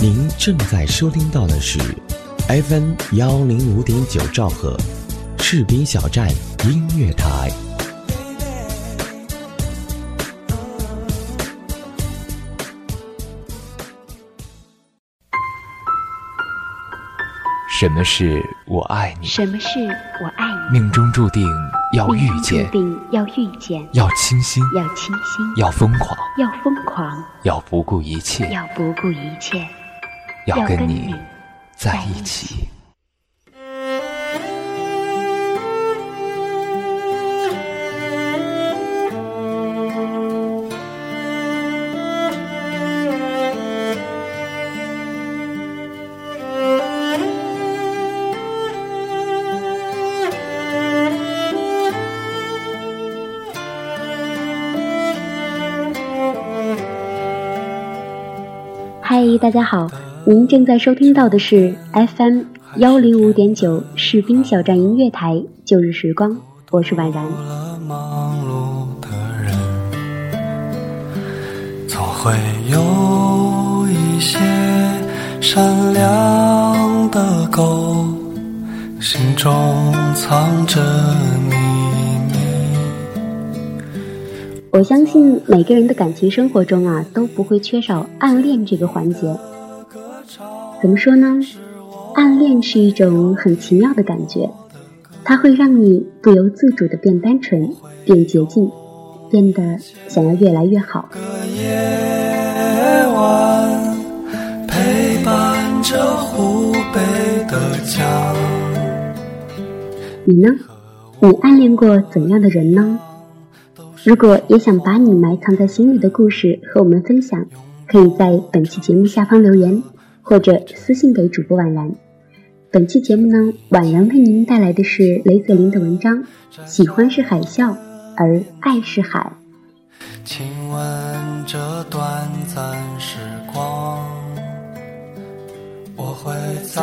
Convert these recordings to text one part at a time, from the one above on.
您正在收听到的是 FM 幺零五点九兆赫，士兵小站音乐台。什么是我爱你？什么是我爱你？命中注定要遇见，注定要遇见，要倾心，要倾心，要疯狂，要疯狂，要不顾一切，要不顾一切，要跟你在一起。嗨，大家好，您正在收听到的是 FM 幺零五点九士兵小站音乐台旧日时光，我是婉然。忙碌的人，总会有一些善良的狗，心中藏着秘密。我相信每个人的感情生活中啊，都不会缺少暗恋这个环节。怎么说呢？暗恋是一种很奇妙的感觉，它会让你不由自主的变单纯、变洁净，变得想要越来越好。个夜晚，陪伴着湖北的家。你呢？你暗恋过怎样的人呢？如果也想把你埋藏在心里的故事和我们分享，可以在本期节目下方留言，或者私信给主播婉然。本期节目呢，婉然为您带来的是雷泽林的文章《喜欢是海啸，而爱是海》。亲吻这短暂时光，我会在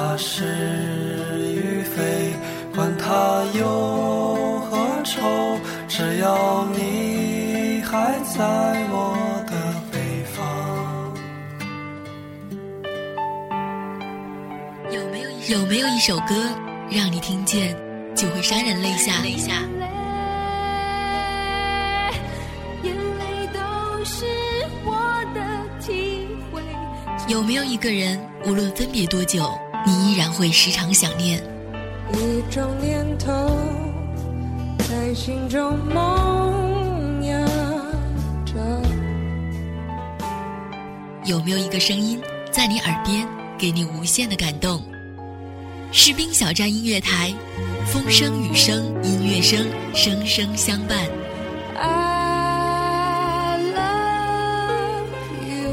它是与非，管它忧和愁，只要你还在我的北方。有没有有没有一首歌让你听见就会潸然泪下？泪下。眼泪都是我的体会。有没有一个人，无论分别多久，你依然会时常想念？一种念头在心中萌芽着。有没有一个声音在你耳边，给你无限的感动？士兵小站音乐台，风声雨声音乐声，声声相伴。I love you.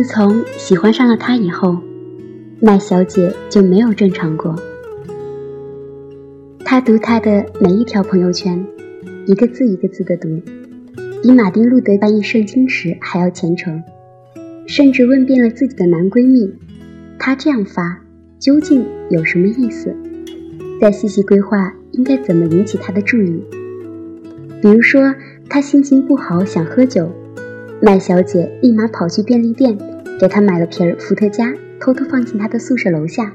自从喜欢上了他以后，麦小姐就没有正常过。她读他的每一条朋友圈，一个字一个字的读，比马丁路德翻译圣经时还要虔诚，甚至问遍了自己的男闺蜜，她这样发究竟有什么意思？再细细规划应该怎么引起他的注意。比如说，他心情不好想喝酒。麦小姐立马跑去便利店，给他买了瓶伏特加，偷偷放进他的宿舍楼下。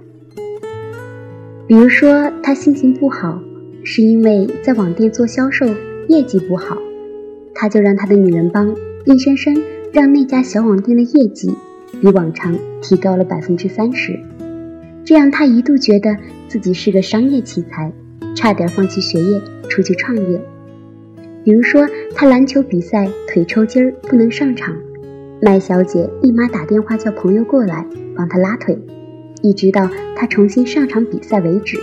比如说，他心情不好，是因为在网店做销售业绩不好，他就让他的女人帮硬生生让那家小网店的业绩比往常提高了百分之三十。这样他一度觉得自己是个商业奇才，差点放弃学业出去创业。比如说，他篮球比赛腿抽筋儿不能上场，麦小姐立马打电话叫朋友过来帮她拉腿，一直到她重新上场比赛为止。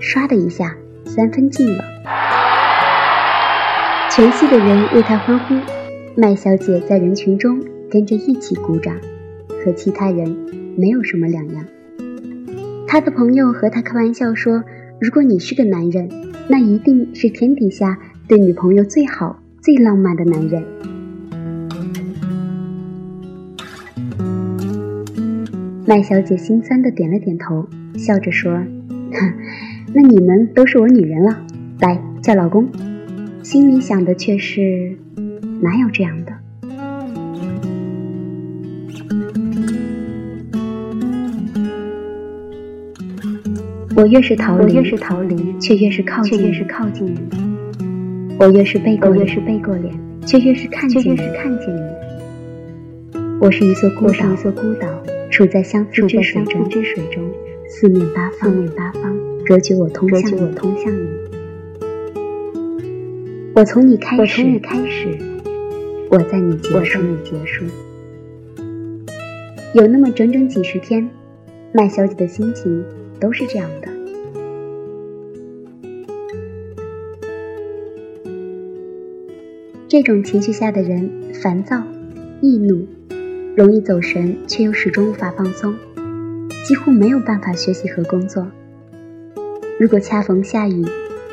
唰的一下，三分进了，全系的人为他欢呼，麦小姐在人群中跟着一起鼓掌，和其他人没有什么两样。她的朋友和她开玩笑说：“如果你是个男人，那一定是天底下对女朋友最好、最浪漫的男人。”麦小姐心酸的点了点头，笑着说：“哼。”那你们都是我女人了，来叫老公。心里想的却是，哪有这样的？我越是逃离，我越是逃离，却越是靠近，却越是靠近你。我越是背过，我越是背过脸，却越是看见，却越是看见你。我是一座孤岛，一座孤岛，处在相思之水中，四面八方，四面八方。隔绝我通向我通向你。我从你开始，我从你开始，我在你结束，你结束。有那么整整几十天，麦小姐的心情都是这样的。这种情绪下的人，烦躁、易怒，容易走神，却又始终无法放松，几乎没有办法学习和工作。如果恰逢下雨，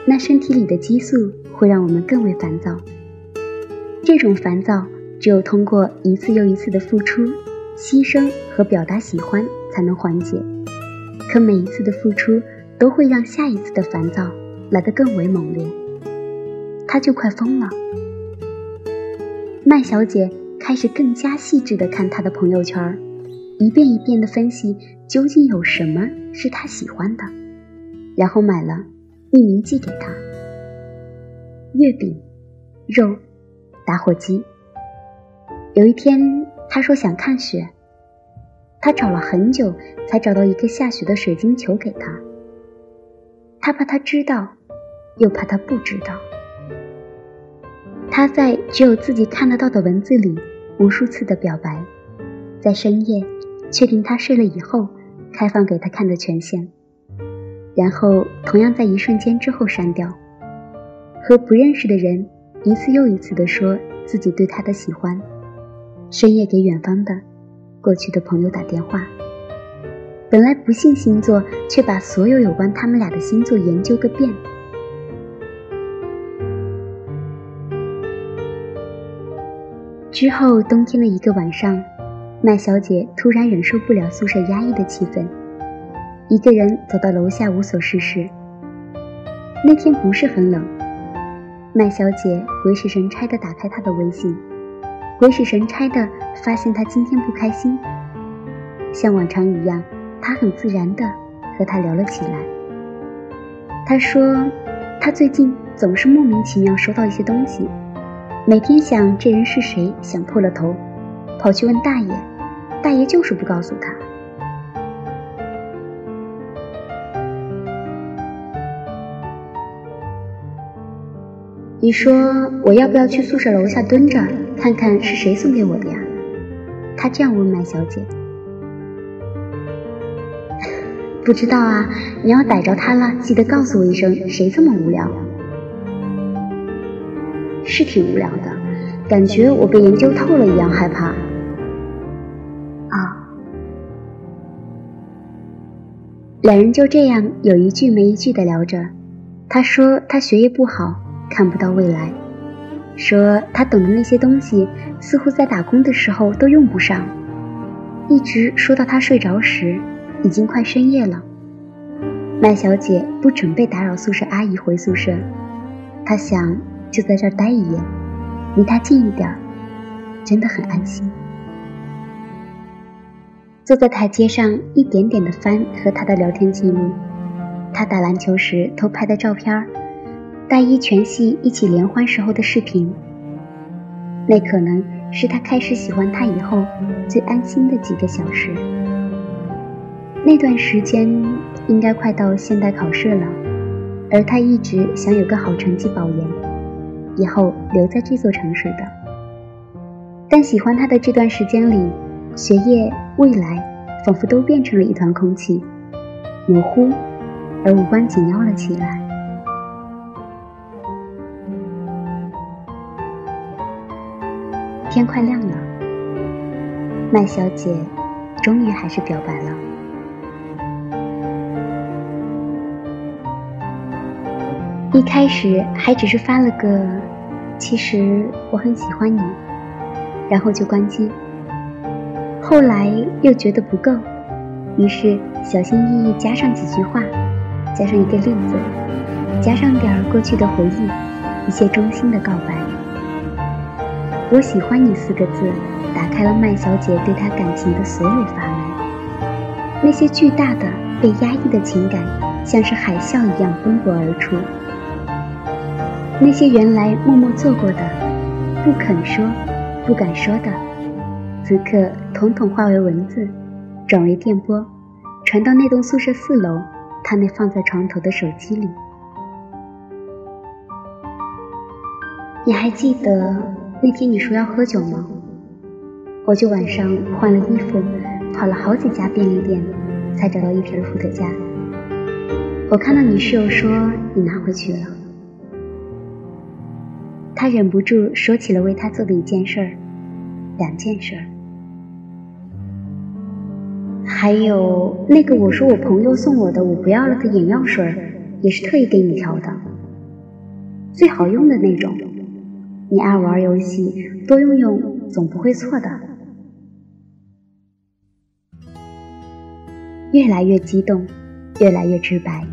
那身体里的激素会让我们更为烦躁。这种烦躁只有通过一次又一次的付出、牺牲和表达喜欢才能缓解。可每一次的付出都会让下一次的烦躁来得更为猛烈。他就快疯了。麦小姐开始更加细致地看他的朋友圈，一遍一遍地分析究竟有什么是他喜欢的。然后买了，匿名寄给他。月饼、肉、打火机。有一天，他说想看雪，他找了很久才找到一个下雪的水晶球给他。他怕他知道，又怕他不知道。他在只有自己看得到的文字里无数次的表白，在深夜确定他睡了以后，开放给他看的权限。然后，同样在一瞬间之后删掉，和不认识的人一次又一次的说自己对他的喜欢，深夜给远方的、过去的朋友打电话。本来不信星座，却把所有有关他们俩的星座研究个遍。之后，冬天的一个晚上，麦小姐突然忍受不了宿舍压抑的气氛。一个人走到楼下无所事事。那天不是很冷，麦小姐鬼使神差地打开他的微信，鬼使神差地发现他今天不开心。像往常一样，他很自然地和他聊了起来。他说，他最近总是莫名其妙收到一些东西，每天想这人是谁，想破了头，跑去问大爷，大爷就是不告诉他。你说我要不要去宿舍楼下蹲着，看看是谁送给我的呀？他这样问麦小姐。不知道啊，你要逮着他了，记得告诉我一声。谁这么无聊？是挺无聊的，感觉我被研究透了一样害怕。啊，两人就这样有一句没一句的聊着。他说他学业不好。看不到未来，说他懂的那些东西，似乎在打工的时候都用不上。一直说到他睡着时，已经快深夜了。麦小姐不准备打扰宿舍阿姨回宿舍，她想就在这儿待一夜，离他近一点，真的很安心。坐在台阶上，一点点的翻和他的聊天记录，他打篮球时偷拍的照片。大一全系一起联欢时候的视频，那可能是他开始喜欢他以后最安心的几个小时。那段时间应该快到现代考试了，而他一直想有个好成绩保研，以后留在这座城市的。但喜欢他的这段时间里，学业、未来仿佛都变成了一团空气，模糊而无关紧要了起来。天快亮了，麦小姐终于还是表白了。一开始还只是发了个“其实我很喜欢你”，然后就关机。后来又觉得不够，于是小心翼翼加上几句话，加上一个例子，加上点儿过去的回忆，一些衷心的告白。我喜欢你四个字，打开了麦小姐对他感情的所有阀门。那些巨大的被压抑的情感，像是海啸一样奔波而出。那些原来默默做过的、不肯说、不敢说的，此刻统统化为文字，转为电波，传到那栋宿舍四楼他那放在床头的手机里。你还记得那天你说要喝酒吗？我就晚上换了衣服，跑了好几家便利店，才找到一瓶伏特加。我看到你室友说你拿回去了。他忍不住说起了为他做的一件事儿，两件事儿，还有那个我说我朋友送我的我不要了的眼药水，也是特意给你调的，最好用的那种。你爱玩游戏，多用用总不会错的。越来越激动，越来越直白，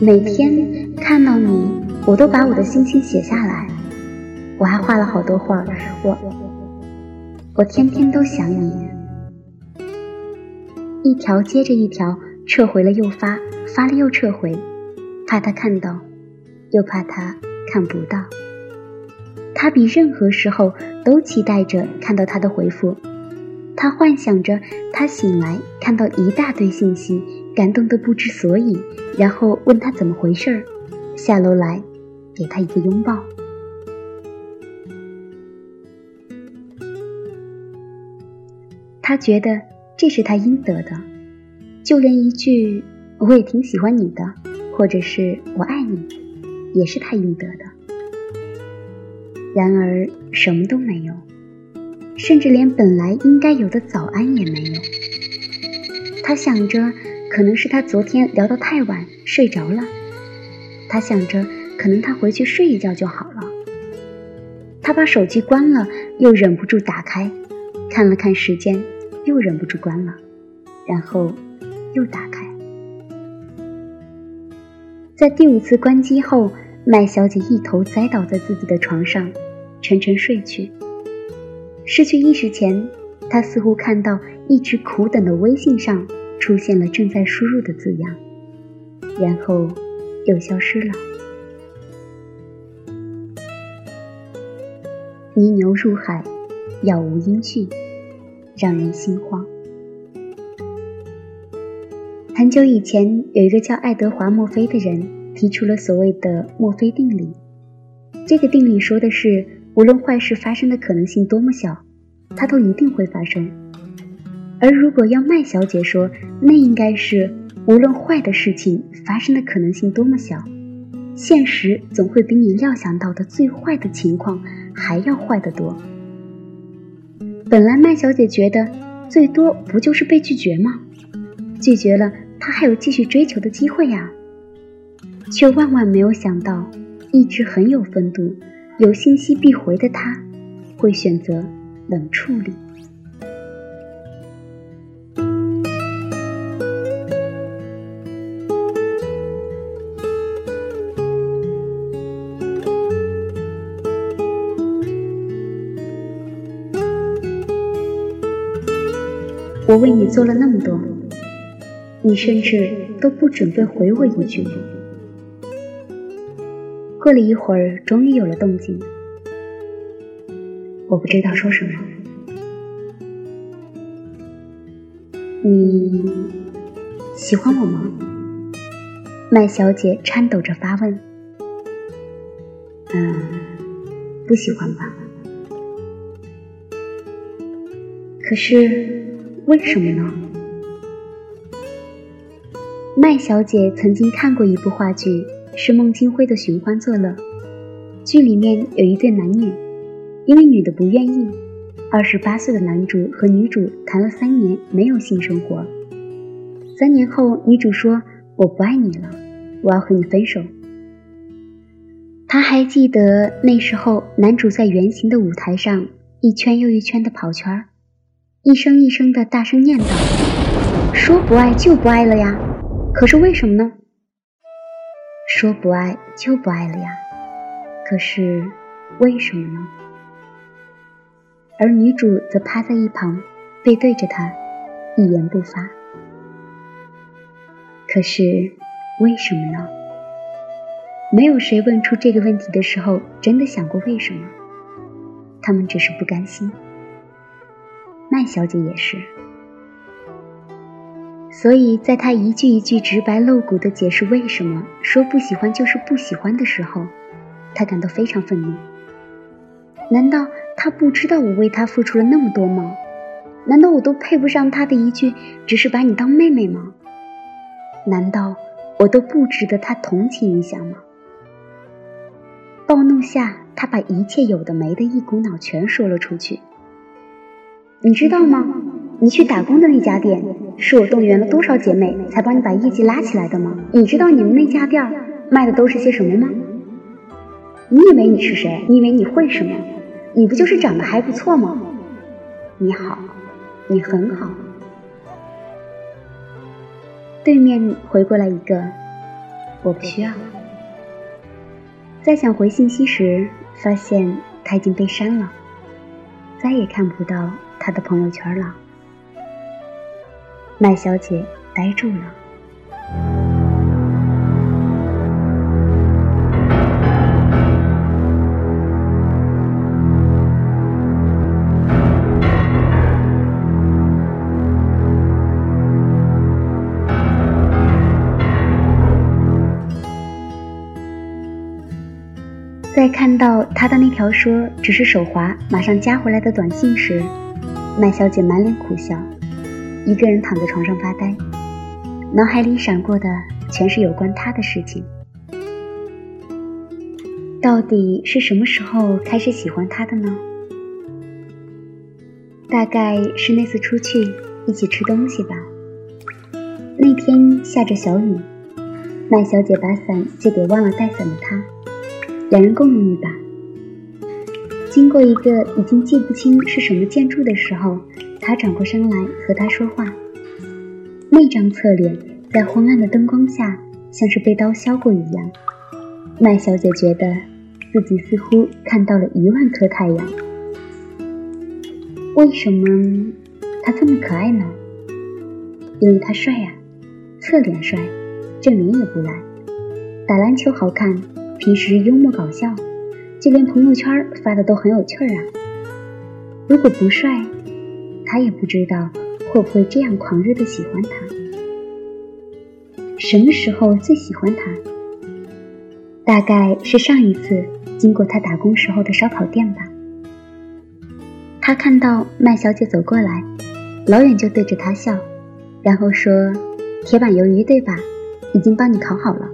每天看到你。我都把我的心情写下来，我还画了好多画。我，我天天都想你，一条接着一条，撤回了又发，发了又撤回，怕他看到，又怕他看不到。他比任何时候都期待着看到他的回复，他幻想着他醒来看到一大堆信息，感动得不知所以，然后问他怎么回事儿，下楼来。给他一个拥抱，他觉得这是他应得的，就连一句“我也挺喜欢你的”或者是我爱你，也是他应得的。然而什么都没有，甚至连本来应该有的早安也没有。他想着，可能是他昨天聊得太晚睡着了。他想着。可能他回去睡一觉就好了。他把手机关了，又忍不住打开，看了看时间，又忍不住关了，然后又打开。在第五次关机后，麦小姐一头栽倒在自己的床上，沉沉睡去。失去意识前，她似乎看到一直苦等的微信上出现了“正在输入”的字样，然后又消失了。泥牛入海，杳无音讯，让人心慌。很久以前，有一个叫爱德华·墨菲的人提出了所谓的墨菲定理。这个定理说的是，无论坏事发生的可能性多么小，它都一定会发生。而如果要麦小姐说，那应该是无论坏的事情发生的可能性多么小，现实总会比你料想到的最坏的情况。还要坏得多。本来麦小姐觉得最多不就是被拒绝吗？拒绝了，她还有继续追求的机会呀。却万万没有想到，一直很有风度、有信息必回的他，会选择冷处理。我为你做了那么多，你甚至都不准备回我一句。过了一会儿，终于有了动静。我不知道说什么。你喜欢我吗？麦小姐颤抖着发问。嗯，不喜欢吧？可是为什么呢？麦小姐曾经看过一部话剧，是孟京辉的《寻欢作乐》。剧里面有一对男女，因为女的不愿意，二十八岁的男主和女主谈了三年没有性生活。三年后，女主说：“我不爱你了，我要和你分手。”他还记得那时候，男主在圆形的舞台上一圈又一圈的跑圈儿，一声一声的大声念叨：“说不爱就不爱了呀！”可是为什么呢？说不爱就不爱了呀，可是为什么呢？而女主则趴在一旁，背对着他，一言不发。可是为什么呢？没有谁问出这个问题的时候，真的想过为什么。他们只是不甘心。麦小姐也是。所以，在他一句一句直白露骨的解释为什么说不喜欢就是不喜欢的时候，他感到非常愤怒。难道他不知道我为他付出了那么多吗？难道我都配不上他的一句“只是把你当妹妹”吗？难道我都不值得他同情一下吗？暴怒下，他把一切有的没的一股脑全说了出去。你知道吗？你去打工的那家店，是我动员了多少姐妹才帮你把业绩拉起来的吗？你知道你们那家店卖的都是些什么吗？你以为你是谁？你以为你会什么？你不就是长得还不错吗？你好，你很好。对面回过来一个，我不需要。在想回信息时，发现他已经被删了，再也看不到他的朋友圈了。麦小姐呆住了。在看到他的那条说只是手滑，马上加回来的短信时，麦小姐满脸苦笑。一个人躺在床上发呆，脑海里闪过的全是有关他的事情。到底是什么时候开始喜欢他的呢？大概是那次出去一起吃东西吧。那天下着小雨，麦小姐把伞借给忘了带伞的他，两人共用一把。经过一个已经记不清是什么建筑的时候。他转过身来和他说话，那张侧脸在昏暗的灯光下像是被刀削过一样。麦小姐觉得自己似乎看到了一万颗太阳。为什么他这么可爱呢？因为他帅呀，侧脸帅，正脸也不赖，打篮球好看，平时幽默搞笑，就连朋友圈发的都很有趣儿啊。如果不帅，他也不知道会不会这样狂热的喜欢他。什么时候最喜欢他？大概是上一次经过他打工时候的烧烤店吧。他看到麦小姐走过来，老远就对着他笑，然后说：“铁板鱿鱼对吧？已经帮你烤好了。”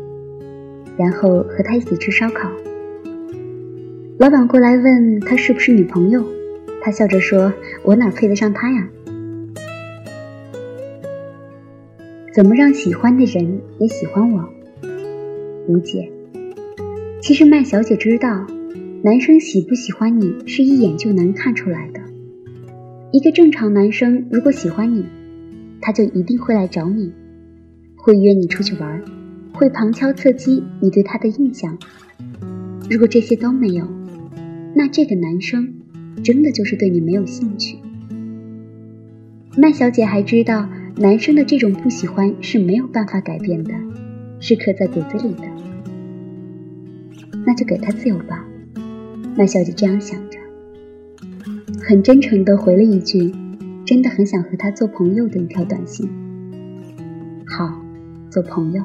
然后和他一起吃烧烤。老板过来问他是不是女朋友。他笑着说：“我哪配得上他呀？怎么让喜欢的人也喜欢我？无解。其实麦小姐知道，男生喜不喜欢你是一眼就能看出来的。一个正常男生如果喜欢你，他就一定会来找你，会约你出去玩，会旁敲侧击你对他的印象。如果这些都没有，那这个男生……”真的就是对你没有兴趣。麦小姐还知道，男生的这种不喜欢是没有办法改变的，是刻在骨子里的。那就给他自由吧。麦小姐这样想着，很真诚地回了一句：“真的很想和他做朋友的一条短信。好，做朋友。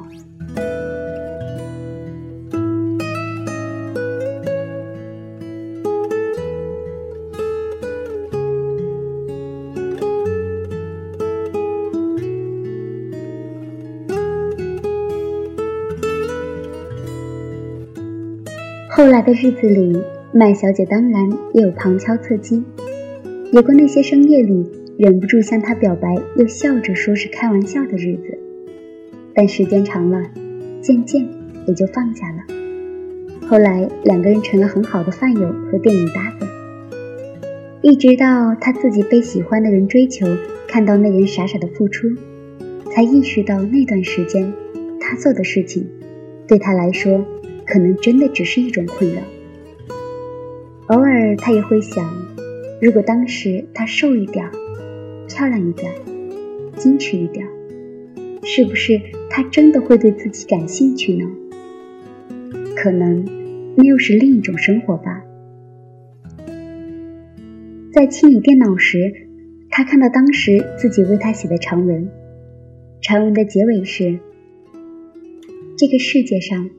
的日子里，麦小姐当然也有旁敲侧击，有过那些深夜里忍不住向他表白又笑着说是开玩笑的日子。但时间长了，渐渐也就放下了。后来两个人成了很好的饭友和电影搭子，一直到他自己被喜欢的人追求，看到那人傻傻的付出，才意识到那段时间他做的事情，对他来说。可能真的只是一种困扰。偶尔他也会想，如果当时他瘦一点、漂亮一点、矜持一点，是不是他真的会对自己感兴趣呢？可能那又是另一种生活吧。在清理电脑时，他看到当时自己为他写的长文，长文的结尾是：这个世界上。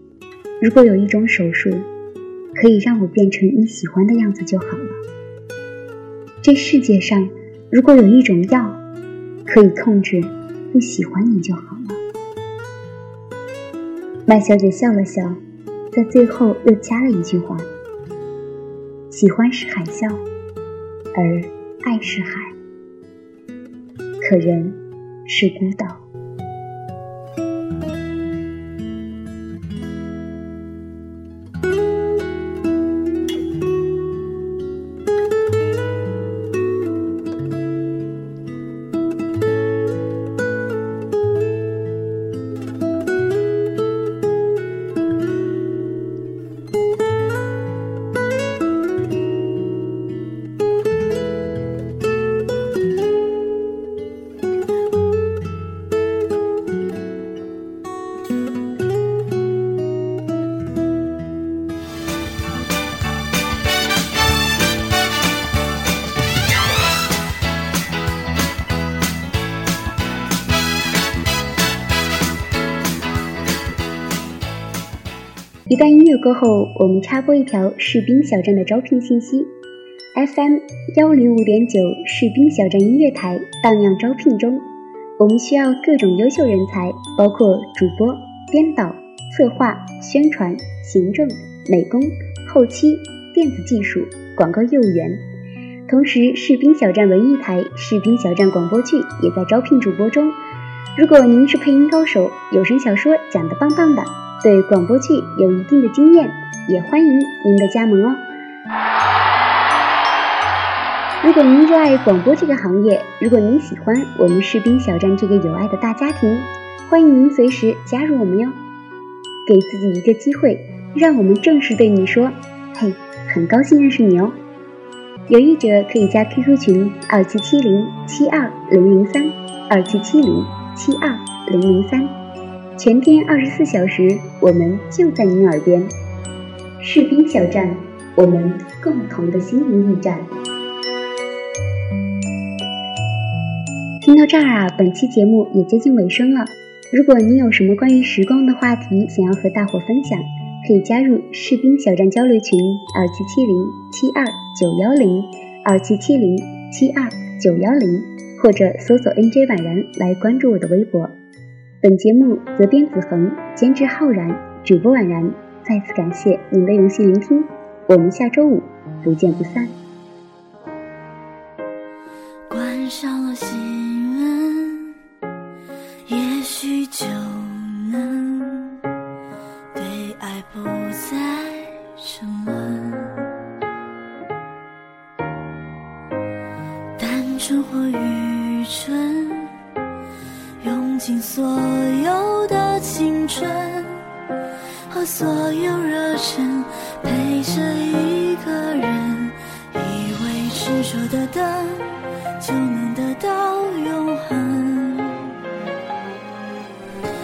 如果有一种手术，可以让我变成你喜欢的样子就好了。这世界上，如果有一种药，可以控制不喜欢你就好了。麦小姐笑了笑，在最后又加了一句话：“喜欢是海啸，而爱是海，可人是孤岛。”段音乐过后，我们插播一条士兵小站的招聘信息：FM 幺零五点九士兵小站音乐台荡漾招聘中，我们需要各种优秀人才，包括主播、编导、策划、宣传、行政、美工、后期、电子技术、广告业务员。同时，士兵小站文艺台、士兵小站广播剧也在招聘主播中。如果您是配音高手，有声小说讲得棒棒的。对广播剧有一定的经验，也欢迎您的加盟哦。如果您热爱广播这个行业，如果您喜欢我们士兵小站这个有爱的大家庭，欢迎您随时加入我们哟。给自己一个机会，让我们正式对你说：“嘿，很高兴认识你哦。”有意者可以加 QQ 群二七七零七二零零三二七七零七二零零三。全天二十四小时，我们就在您耳边。士兵小站，我们共同的心灵驿站。听到这儿啊，本期节目也接近尾声了。如果你有什么关于时光的话题想要和大伙分享，可以加入士兵小站交流群二七七零七二九幺零二七七零七二九幺零，或者搜索 NJ 婉然来关注我的微博。本节目责编子恒，监制浩然，主播婉然。再次感谢您的用心聆听，我们下周五不见不散。和所有热忱，陪着一个人，以为执着的等，就能得到永恒。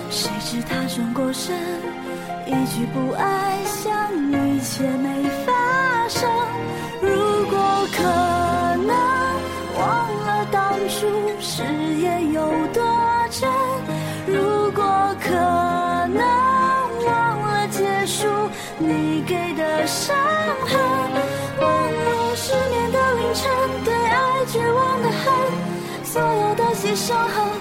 谁知他转过身，一句不爱像一切没发生。如果可能，忘了当初誓言有多真。伤痕。忘了失眠的凌晨对爱绝望的恨所有的些伤痕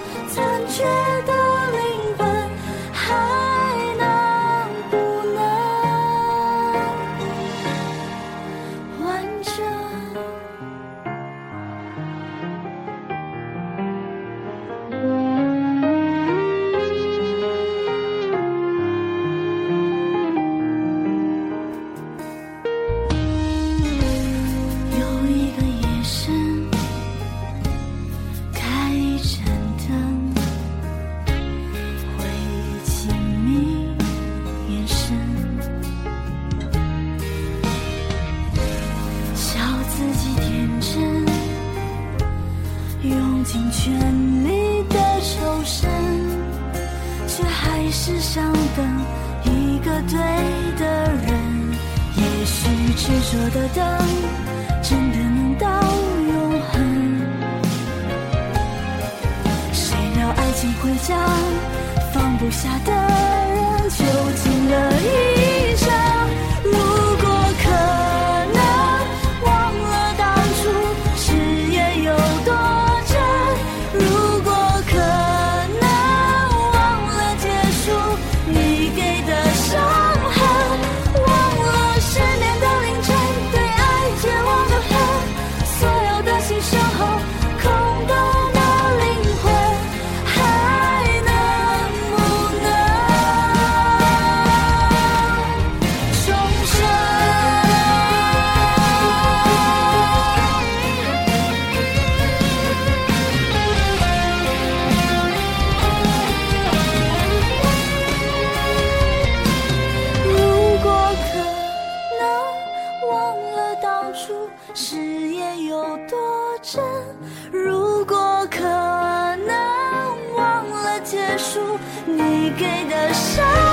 如果可能忘了结束你给的伤。